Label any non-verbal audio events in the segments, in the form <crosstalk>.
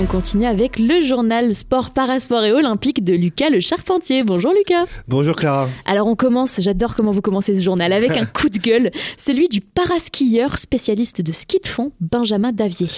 On continue avec le journal sport, parasport et olympique de Lucas le Charpentier. Bonjour Lucas. Bonjour Clara. Alors on commence, j'adore comment vous commencez ce journal, avec un <laughs> coup de gueule, celui du paraskieur spécialiste de ski de fond, Benjamin Davier.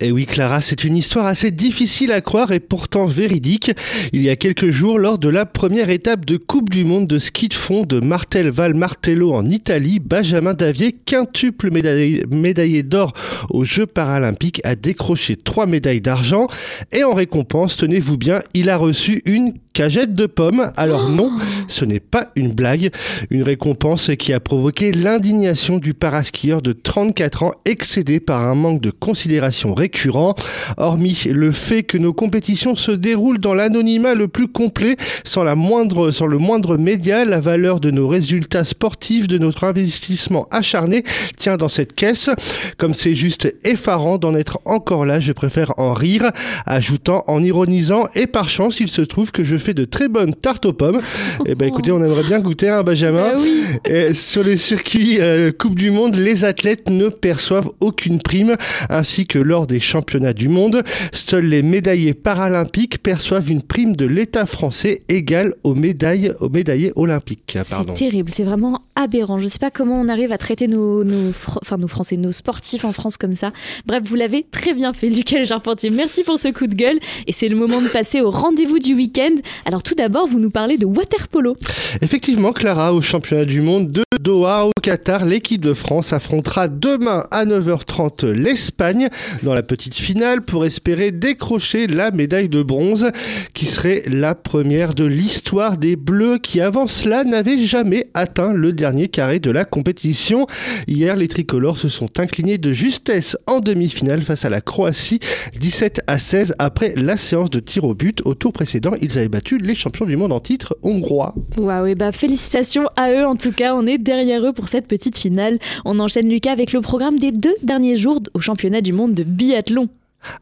Et eh oui Clara, c'est une histoire assez difficile à croire et pourtant véridique. Il y a quelques jours, lors de la première étape de Coupe du Monde de ski de fond de Martel Val Martello en Italie, Benjamin Davier, quintuple médaillé, médaillé d'or aux Jeux paralympiques, a décroché trois médailles d'argent et en récompense, tenez-vous bien, il a reçu une cagette de pommes. Alors non, ce n'est pas une blague. Une récompense qui a provoqué l'indignation du paraskieur de 34 ans, excédé par un manque de considération récurrent. Hormis le fait que nos compétitions se déroulent dans l'anonymat le plus complet, sans, la moindre, sans le moindre média, la valeur de nos résultats sportifs, de notre investissement acharné, tient dans cette caisse. Comme c'est juste effarant d'en être encore là, je préfère en rire, ajoutant en ironisant, et par chance, il se trouve que je de très bonnes tartes aux pommes. Et eh ben écoutez, on aimerait bien goûter un Benjamin. Bah sur les circuits euh, Coupe du Monde, les athlètes ne perçoivent aucune prime, ainsi que lors des championnats du monde. Seuls les médaillés paralympiques perçoivent une prime de l'État français égale aux médailles aux médaillés olympiques. C'est terrible, c'est vraiment aberrant. Je ne sais pas comment on arrive à traiter nos, nos, enfin, nos Français, nos sportifs en France comme ça. Bref, vous l'avez très bien fait, Lucas Charpentier. Merci pour ce coup de gueule. Et c'est le moment de passer au rendez-vous du week-end. Alors tout d'abord, vous nous parlez de waterpolo. Effectivement, Clara, au championnat du monde de Doha au Qatar, l'équipe de France affrontera demain à 9h30 l'Espagne dans la petite finale pour espérer décrocher la médaille de bronze qui serait la première de l'histoire des Bleus qui avant cela n'avaient jamais atteint le dernier carré de la compétition. Hier, les tricolores se sont inclinés de justesse en demi-finale face à la Croatie 17 à 16 après la séance de tir au but. Au tour précédent, ils avaient battu les champions du monde en titre hongrois. Waouh, bah félicitations à eux en tout cas, on est eux pour cette petite finale. On enchaîne Lucas avec le programme des deux derniers jours au championnat du monde de biathlon.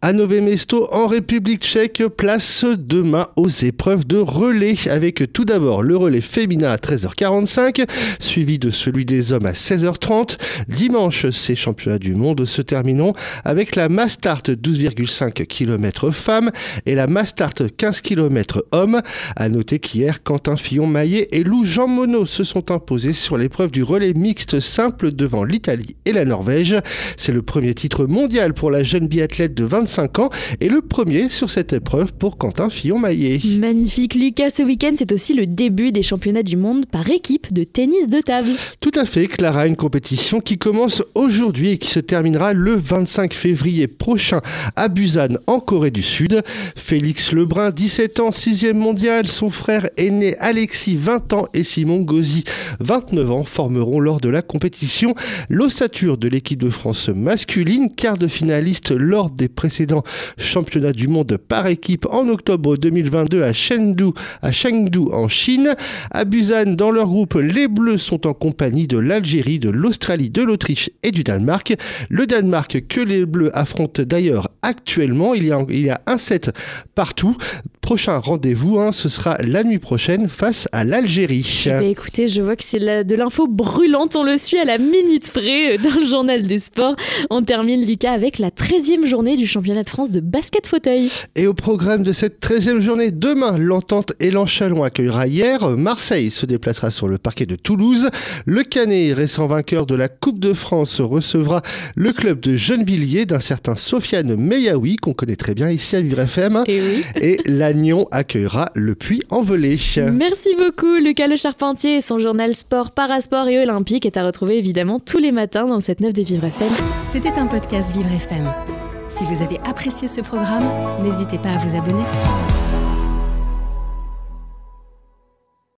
À Mesto, en République tchèque, place demain aux épreuves de relais, avec tout d'abord le relais féminin à 13h45, suivi de celui des hommes à 16h30. Dimanche, ces championnats du monde se termineront avec la Mastart 12,5 km femmes et la Mastart 15 km hommes. À noter qu'hier, Quentin Fillon-Maillet et Lou Jean Monod se sont imposés sur l'épreuve du relais mixte simple devant l'Italie et la Norvège. C'est le premier titre mondial pour la jeune biathlète de 25 ans et le premier sur cette épreuve pour Quentin Fillon-Maillet. Magnifique Lucas, ce week-end c'est aussi le début des championnats du monde par équipe de tennis de table. Tout à fait Clara, une compétition qui commence aujourd'hui et qui se terminera le 25 février prochain à Busan en Corée du Sud. Félix Lebrun, 17 ans, 6e mondial, son frère aîné Alexis, 20 ans et Simon Gauzy, 29 ans, formeront lors de la compétition l'ossature de l'équipe de France masculine, quart de finaliste lors des précédents championnats du monde par équipe en octobre 2022 à Chengdu, en Chine. À Busan, dans leur groupe, les Bleus sont en compagnie de l'Algérie, de l'Australie, de l'Autriche et du Danemark. Le Danemark que les Bleus affrontent d'ailleurs actuellement. Il y a un set partout. Prochain rendez-vous, hein, ce sera la nuit prochaine face à l'Algérie. Eh ben, écoutez, je vois que c'est de l'info brûlante. On le suit à la minute près euh, dans le journal des sports. On termine, Lucas, avec la 13e journée du championnat de France de basket fauteuil. Et au programme de cette 13e journée, demain, l'Entente et l'Enchalon accueillera hier. Marseille se déplacera sur le parquet de Toulouse. Le Canet, récent vainqueur de la Coupe de France, recevra le club de Gennevilliers d'un certain Sofiane Meyaoui, qu'on connaît très bien ici à Vivre FM. Et, oui. et Lannion accueillera le Puy en volée. Merci beaucoup, Lucas Le Charpentier. Son journal sport, parasport et olympique est à retrouver évidemment tous les matins dans le 7-9 de Vivre FM. C'était un podcast Vivre FM. Si vous avez apprécié ce programme, n'hésitez pas à vous abonner.